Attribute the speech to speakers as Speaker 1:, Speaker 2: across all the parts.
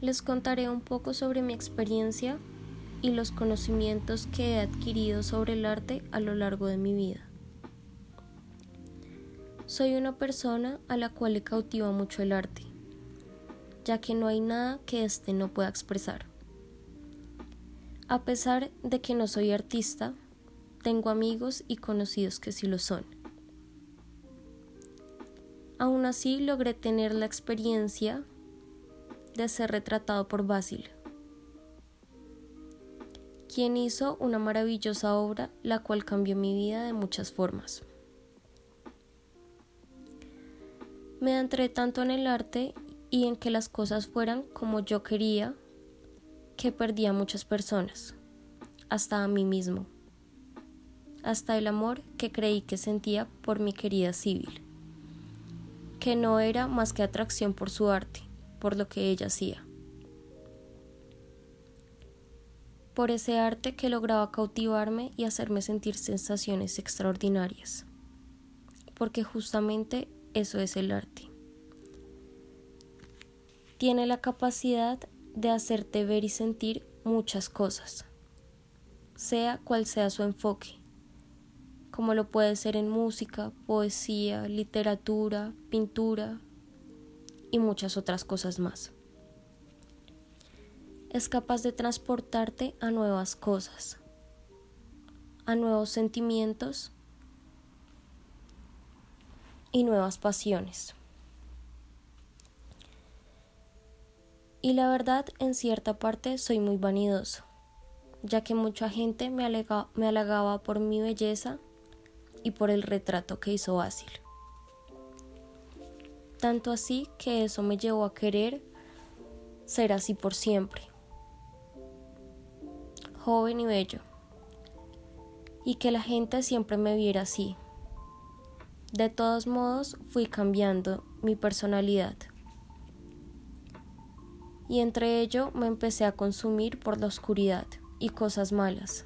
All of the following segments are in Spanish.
Speaker 1: les contaré un poco sobre mi experiencia y los conocimientos que he adquirido sobre el arte a lo largo de mi vida. Soy una persona a la cual le cautiva mucho el arte, ya que no hay nada que éste no pueda expresar. A pesar de que no soy artista, tengo amigos y conocidos que sí lo son. Aún así logré tener la experiencia de ser retratado por Basil, quien hizo una maravillosa obra la cual cambió mi vida de muchas formas. Me adentré tanto en el arte y en que las cosas fueran como yo quería que perdí a muchas personas, hasta a mí mismo hasta el amor que creí que sentía por mi querida Civil, que no era más que atracción por su arte, por lo que ella hacía. Por ese arte que lograba cautivarme y hacerme sentir sensaciones extraordinarias, porque justamente eso es el arte. Tiene la capacidad de hacerte ver y sentir muchas cosas, sea cual sea su enfoque, como lo puede ser en música, poesía, literatura, pintura y muchas otras cosas más. Es capaz de transportarte a nuevas cosas, a nuevos sentimientos y nuevas pasiones. Y la verdad, en cierta parte soy muy vanidoso, ya que mucha gente me, me halagaba por mi belleza y por el retrato que hizo Basil. Tanto así que eso me llevó a querer ser así por siempre, joven y bello, y que la gente siempre me viera así. De todos modos, fui cambiando mi personalidad. Y entre ello me empecé a consumir por la oscuridad y cosas malas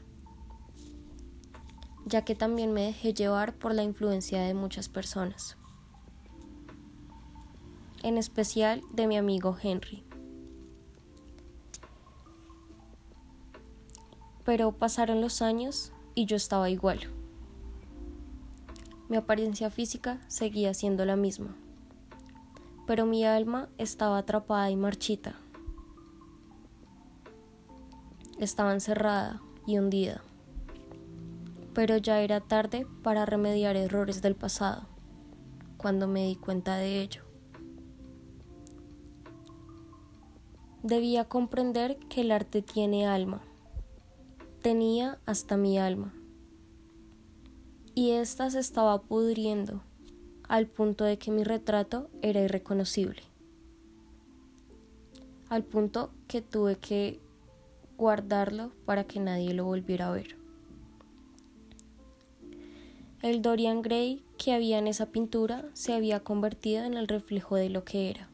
Speaker 1: ya que también me dejé llevar por la influencia de muchas personas, en especial de mi amigo Henry. Pero pasaron los años y yo estaba igual. Mi apariencia física seguía siendo la misma, pero mi alma estaba atrapada y marchita. Estaba encerrada y hundida pero ya era tarde para remediar errores del pasado, cuando me di cuenta de ello. Debía comprender que el arte tiene alma, tenía hasta mi alma, y ésta se estaba pudriendo al punto de que mi retrato era irreconocible, al punto que tuve que guardarlo para que nadie lo volviera a ver. El Dorian Gray que había en esa pintura se había convertido en el reflejo de lo que era.